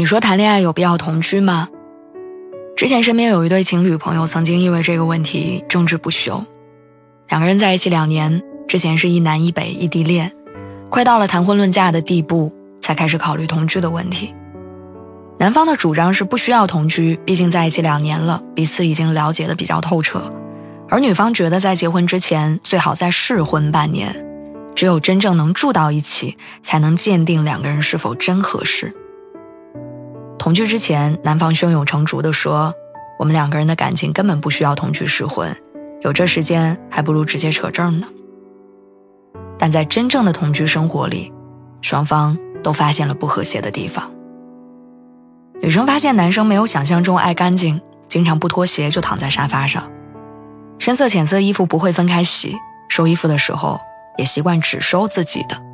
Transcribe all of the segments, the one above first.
你说谈恋爱有必要同居吗？之前身边有一对情侣朋友曾经因为这个问题争执不休。两个人在一起两年，之前是一南一北异地恋，快到了谈婚论嫁的地步，才开始考虑同居的问题。男方的主张是不需要同居，毕竟在一起两年了，彼此已经了解的比较透彻。而女方觉得在结婚之前最好再试婚半年，只有真正能住到一起，才能鉴定两个人是否真合适。同居之前，男方胸有成竹地说：“我们两个人的感情根本不需要同居试婚，有这时间还不如直接扯证呢。”但在真正的同居生活里，双方都发现了不和谐的地方。女生发现男生没有想象中爱干净，经常不脱鞋就躺在沙发上，深色浅色衣服不会分开洗，收衣服的时候也习惯只收自己的。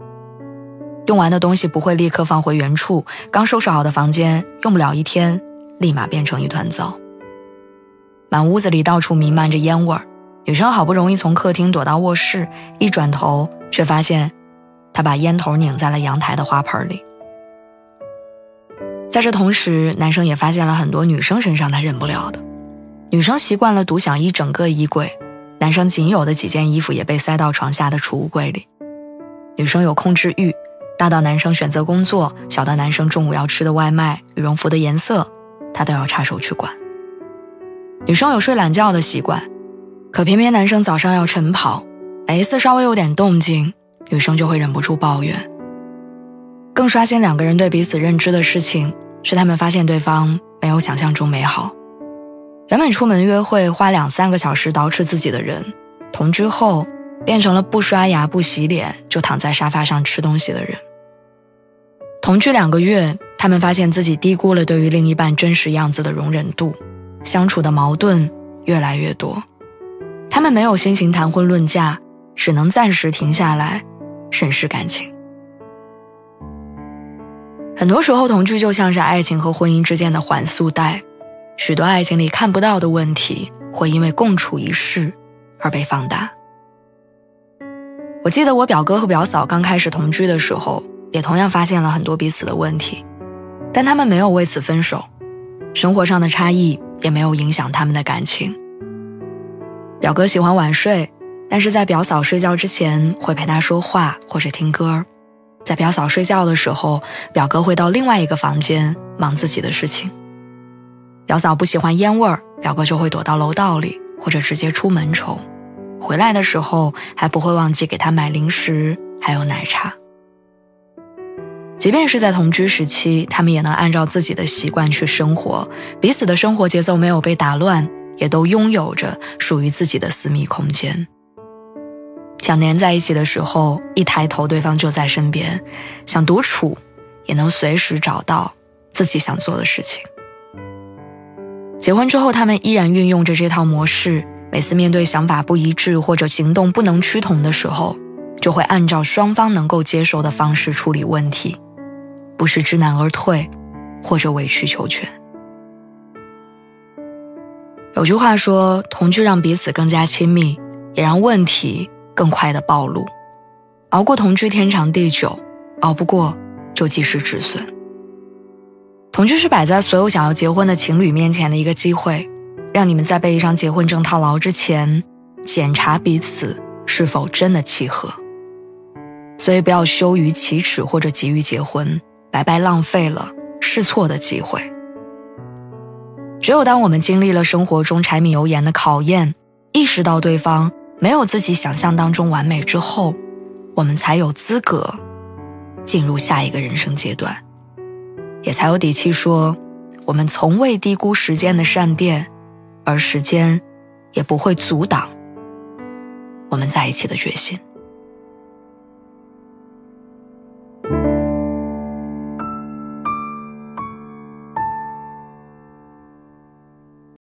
用完的东西不会立刻放回原处，刚收拾好的房间用不了一天，立马变成一团糟。满屋子里到处弥漫着烟味儿，女生好不容易从客厅躲到卧室，一转头却发现，他把烟头拧在了阳台的花盆里。在这同时，男生也发现了很多女生身上他忍不了的。女生习惯了独享一整个衣柜，男生仅有的几件衣服也被塞到床下的储物柜里。女生有控制欲。大到男生选择工作，小到男生中午要吃的外卖、羽绒服的颜色，他都要插手去管。女生有睡懒觉的习惯，可偏偏男生早上要晨跑，每一次稍微有点动静，女生就会忍不住抱怨。更刷新两个人对彼此认知的事情是，他们发现对方没有想象中美好。原本出门约会花两三个小时捯饬自己的人，同居后变成了不刷牙、不洗脸就躺在沙发上吃东西的人。同居两个月，他们发现自己低估了对于另一半真实样子的容忍度，相处的矛盾越来越多。他们没有心情谈婚论嫁，只能暂时停下来，审视感情。很多时候，同居就像是爱情和婚姻之间的缓速带，许多爱情里看不到的问题，会因为共处一室而被放大。我记得我表哥和表嫂刚开始同居的时候。也同样发现了很多彼此的问题，但他们没有为此分手，生活上的差异也没有影响他们的感情。表哥喜欢晚睡，但是在表嫂睡觉之前会陪她说话或者听歌在表嫂睡觉的时候，表哥会到另外一个房间忙自己的事情。表嫂不喜欢烟味儿，表哥就会躲到楼道里或者直接出门抽，回来的时候还不会忘记给她买零食还有奶茶。即便是在同居时期，他们也能按照自己的习惯去生活，彼此的生活节奏没有被打乱，也都拥有着属于自己的私密空间。想黏在一起的时候，一抬头对方就在身边；想独处，也能随时找到自己想做的事情。结婚之后，他们依然运用着这套模式，每次面对想法不一致或者行动不能趋同的时候，就会按照双方能够接受的方式处理问题。不是知难而退，或者委曲求全。有句话说：“同居让彼此更加亲密，也让问题更快的暴露。熬过同居天长地久，熬不过就及时止损。”同居是摆在所有想要结婚的情侣面前的一个机会，让你们在被一张结婚证套牢之前，检查彼此是否真的契合。所以不要羞于启齿或者急于结婚。白白浪费了试错的机会。只有当我们经历了生活中柴米油盐的考验，意识到对方没有自己想象当中完美之后，我们才有资格进入下一个人生阶段，也才有底气说，我们从未低估时间的善变，而时间也不会阻挡我们在一起的决心。